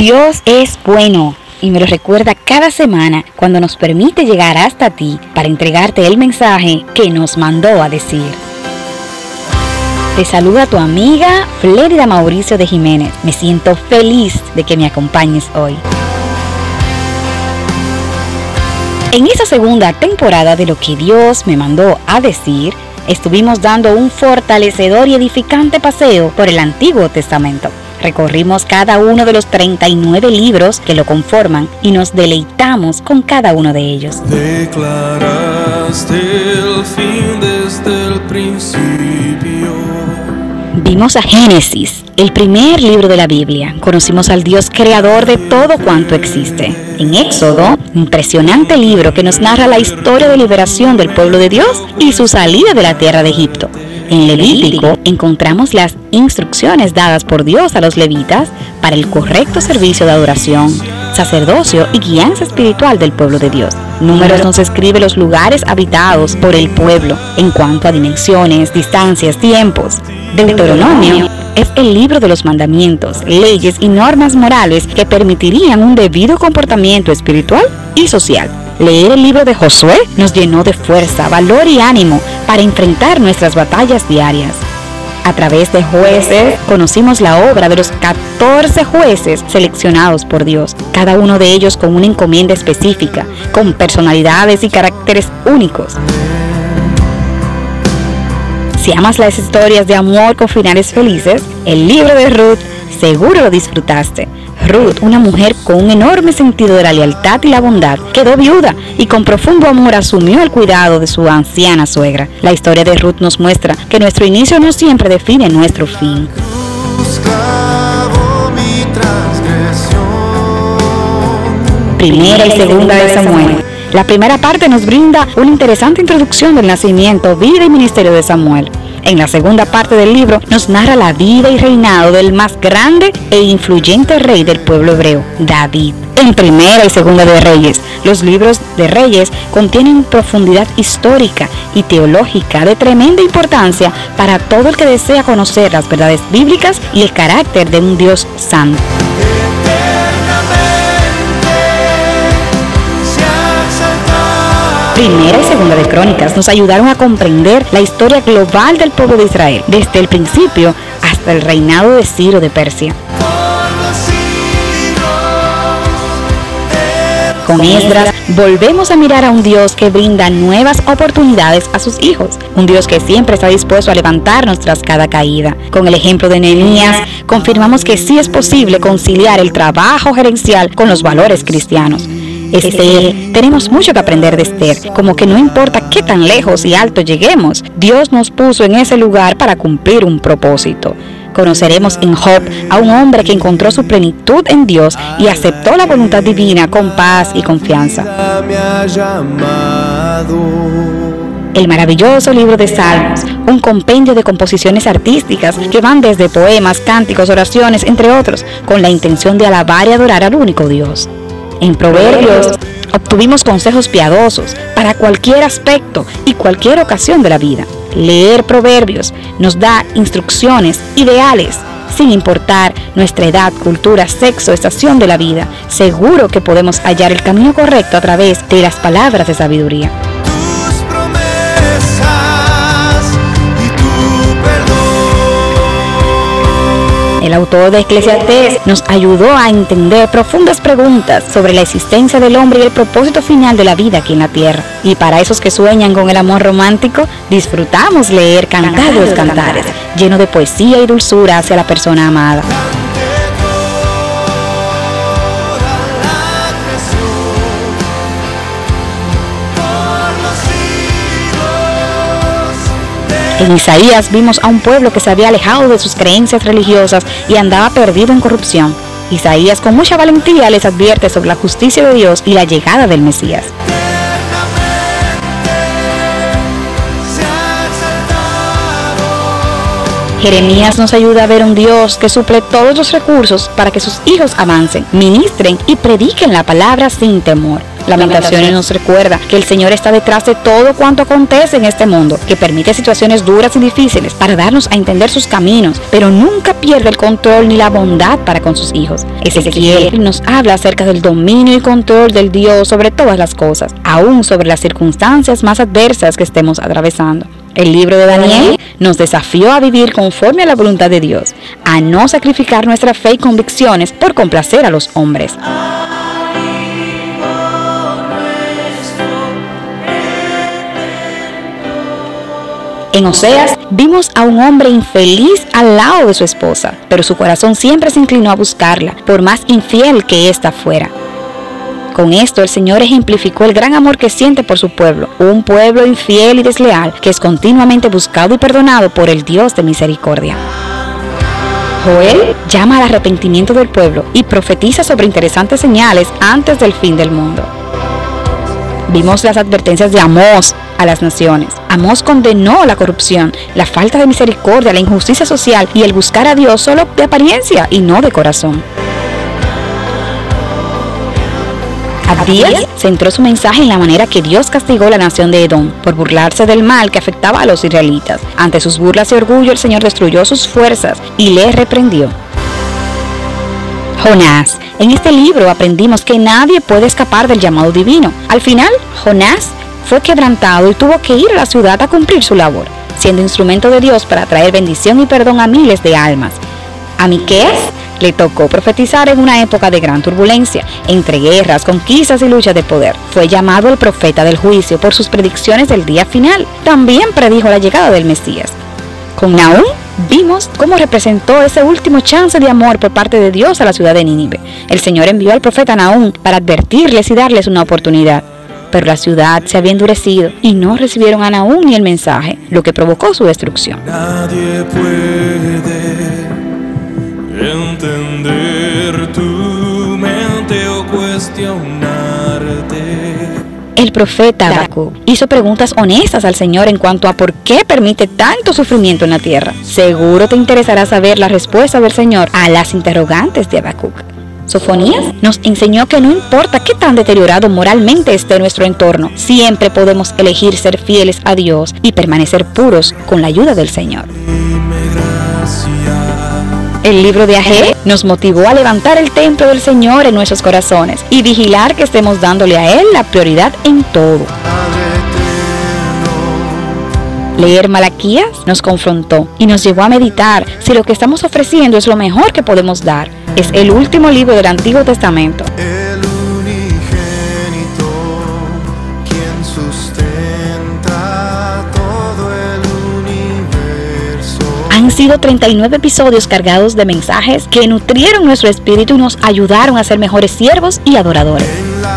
Dios es bueno y me lo recuerda cada semana cuando nos permite llegar hasta ti para entregarte el mensaje que nos mandó a decir. Te saluda tu amiga Flérida Mauricio de Jiménez. Me siento feliz de que me acompañes hoy. En esta segunda temporada de lo que Dios me mandó a decir, estuvimos dando un fortalecedor y edificante paseo por el Antiguo Testamento. Recorrimos cada uno de los 39 libros que lo conforman y nos deleitamos con cada uno de ellos. Declaraste el fin desde el principio. Vimos a Génesis, el primer libro de la Biblia. Conocimos al Dios creador de todo cuanto existe. En Éxodo, impresionante libro que nos narra la historia de liberación del pueblo de Dios y su salida de la tierra de Egipto. En Levítico encontramos las instrucciones dadas por Dios a los levitas para el correcto servicio de adoración, sacerdocio y guianza espiritual del pueblo de Dios. Números nos escribe los lugares habitados por el pueblo en cuanto a dimensiones, distancias, tiempos. Deuteronomio es el libro de los mandamientos, leyes y normas morales que permitirían un debido comportamiento espiritual y social. Leer el libro de Josué nos llenó de fuerza, valor y ánimo para enfrentar nuestras batallas diarias. A través de jueces conocimos la obra de los 14 jueces seleccionados por Dios, cada uno de ellos con una encomienda específica, con personalidades y caracteres únicos. Si amas las historias de amor con finales felices, el libro de Ruth seguro lo disfrutaste. Ruth, una mujer con un enorme sentido de la lealtad y la bondad, quedó viuda y con profundo amor asumió el cuidado de su anciana suegra. La historia de Ruth nos muestra que nuestro inicio no siempre define nuestro fin. Primera y segunda de Samuel. La primera parte nos brinda una interesante introducción del nacimiento, vida y ministerio de Samuel. En la segunda parte del libro nos narra la vida y reinado del más grande e influyente rey del pueblo hebreo, David. En Primera y Segunda de Reyes, los libros de Reyes contienen profundidad histórica y teológica de tremenda importancia para todo el que desea conocer las verdades bíblicas y el carácter de un Dios santo. Primera y Segunda de Crónicas nos ayudaron a comprender la historia global del pueblo de Israel, desde el principio hasta el reinado de Ciro de Persia. Con Esdras volvemos a mirar a un Dios que brinda nuevas oportunidades a sus hijos, un Dios que siempre está dispuesto a levantarnos tras cada caída. Con el ejemplo de Nehemías confirmamos que sí es posible conciliar el trabajo gerencial con los valores cristianos. Esther, tenemos mucho que aprender de Esther, como que no importa qué tan lejos y alto lleguemos, Dios nos puso en ese lugar para cumplir un propósito. Conoceremos en Job a un hombre que encontró su plenitud en Dios y aceptó la voluntad divina con paz y confianza. El maravilloso libro de Salmos, un compendio de composiciones artísticas que van desde poemas, cánticos, oraciones, entre otros, con la intención de alabar y adorar al único Dios. En Proverbios obtuvimos consejos piadosos para cualquier aspecto y cualquier ocasión de la vida. Leer Proverbios nos da instrucciones ideales sin importar nuestra edad, cultura, sexo, estación de la vida. Seguro que podemos hallar el camino correcto a través de las palabras de sabiduría. El autor de Eclesiastés nos ayudó a entender profundas preguntas sobre la existencia del hombre y el propósito final de la vida aquí en la tierra. Y para esos que sueñan con el amor romántico, disfrutamos leer Cantar los Cantares, lleno de poesía y dulzura hacia la persona amada. En Isaías vimos a un pueblo que se había alejado de sus creencias religiosas y andaba perdido en corrupción. Isaías con mucha valentía les advierte sobre la justicia de Dios y la llegada del Mesías. Jeremías nos ayuda a ver un Dios que suple todos los recursos para que sus hijos avancen, ministren y prediquen la palabra sin temor. Lamentaciones nos recuerda que el Señor está detrás de todo cuanto acontece en este mundo, que permite situaciones duras y difíciles para darnos a entender sus caminos, pero nunca pierde el control ni la bondad para con sus hijos. Ezequiel nos habla acerca del dominio y control del Dios sobre todas las cosas, aún sobre las circunstancias más adversas que estemos atravesando. El libro de Daniel nos desafió a vivir conforme a la voluntad de Dios, a no sacrificar nuestra fe y convicciones por complacer a los hombres. En Oseas vimos a un hombre infeliz al lado de su esposa, pero su corazón siempre se inclinó a buscarla, por más infiel que ésta fuera. Con esto el Señor ejemplificó el gran amor que siente por su pueblo, un pueblo infiel y desleal que es continuamente buscado y perdonado por el Dios de misericordia. Joel llama al arrepentimiento del pueblo y profetiza sobre interesantes señales antes del fin del mundo. Vimos las advertencias de Amós a las naciones. Amós condenó la corrupción, la falta de misericordia, la injusticia social y el buscar a Dios solo de apariencia y no de corazón. Abdías centró su mensaje en la manera que Dios castigó la nación de Edom por burlarse del mal que afectaba a los israelitas. Ante sus burlas y orgullo, el Señor destruyó sus fuerzas y le reprendió. Jonás. En este libro aprendimos que nadie puede escapar del llamado divino. Al final, Jonás fue quebrantado y tuvo que ir a la ciudad a cumplir su labor, siendo instrumento de Dios para traer bendición y perdón a miles de almas. A Miqueas le tocó profetizar en una época de gran turbulencia, entre guerras, conquistas y luchas de poder. Fue llamado el profeta del juicio por sus predicciones del día final. También predijo la llegada del Mesías. Con Nahum vimos cómo representó ese último chance de amor por parte de Dios a la ciudad de Nínive. El Señor envió al profeta Nahum para advertirles y darles una oportunidad. Pero la ciudad se había endurecido y no recibieron a Nahum ni el mensaje, lo que provocó su destrucción. Nadie puede entender tu mente o cuestionarte. El profeta Habacuc hizo preguntas honestas al Señor en cuanto a por qué permite tanto sufrimiento en la tierra. Seguro te interesará saber la respuesta del Señor a las interrogantes de Habacuc. Sofonías nos enseñó que no importa qué tan deteriorado moralmente esté nuestro entorno, siempre podemos elegir ser fieles a Dios y permanecer puros con la ayuda del Señor. El libro de Agé nos motivó a levantar el templo del Señor en nuestros corazones y vigilar que estemos dándole a Él la prioridad en todo. Leer Malaquías nos confrontó y nos llevó a meditar si lo que estamos ofreciendo es lo mejor que podemos dar. Es el último libro del Antiguo Testamento. el unigénito, quien sustenta todo el universo. Han sido 39 episodios cargados de mensajes que nutrieron nuestro espíritu y nos ayudaron a ser mejores siervos y adoradores. En la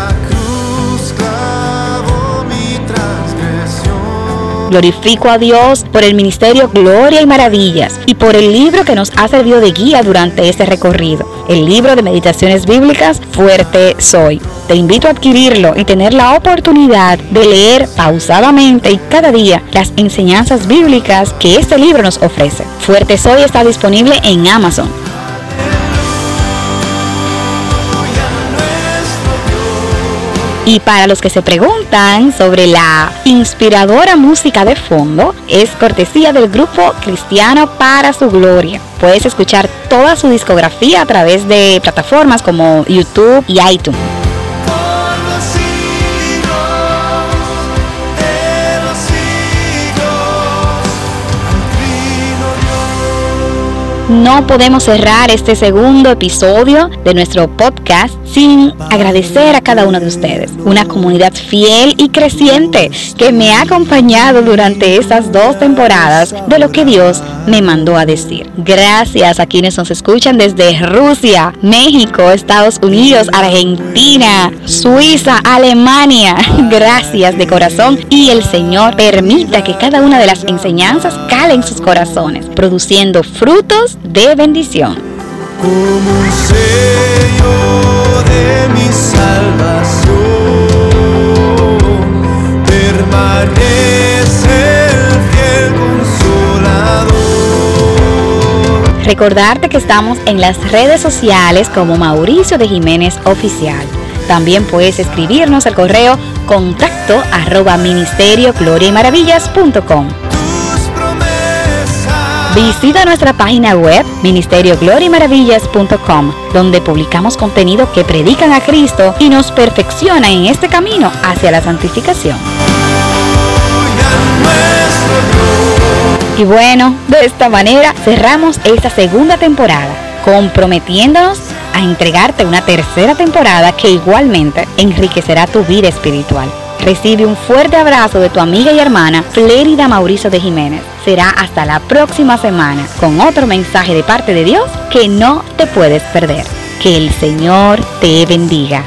Glorifico a Dios por el ministerio Gloria y Maravillas y por el libro que nos ha servido de guía durante este recorrido, el libro de meditaciones bíblicas Fuerte Soy. Te invito a adquirirlo y tener la oportunidad de leer pausadamente y cada día las enseñanzas bíblicas que este libro nos ofrece. Fuerte Soy está disponible en Amazon. Y para los que se preguntan sobre la inspiradora música de fondo, es cortesía del grupo Cristiano para su Gloria. Puedes escuchar toda su discografía a través de plataformas como YouTube y iTunes. No podemos cerrar este segundo episodio de nuestro podcast sin agradecer a cada uno de ustedes, una comunidad fiel y creciente que me ha acompañado durante estas dos temporadas de lo que Dios me mandó a decir. Gracias a quienes nos escuchan desde Rusia, México, Estados Unidos, Argentina, Suiza, Alemania. Gracias de corazón y el Señor permita que cada una de las enseñanzas cale en sus corazones, produciendo frutos de bendición. como un sello mi salvación. Recordarte que estamos en las redes sociales como Mauricio de Jiménez Oficial. También puedes escribirnos al correo contacto arroba ministerio gloria y tus promesas. Visita nuestra página web ministeriogloriamaravillas.com, donde publicamos contenido que predican a Cristo y nos perfecciona en este camino hacia la santificación. Y bueno, de esta manera cerramos esta segunda temporada, comprometiéndonos a entregarte una tercera temporada que igualmente enriquecerá tu vida espiritual. Recibe un fuerte abrazo de tu amiga y hermana Flérida Mauricio de Jiménez. Será hasta la próxima semana con otro mensaje de parte de Dios que no te puedes perder. Que el Señor te bendiga.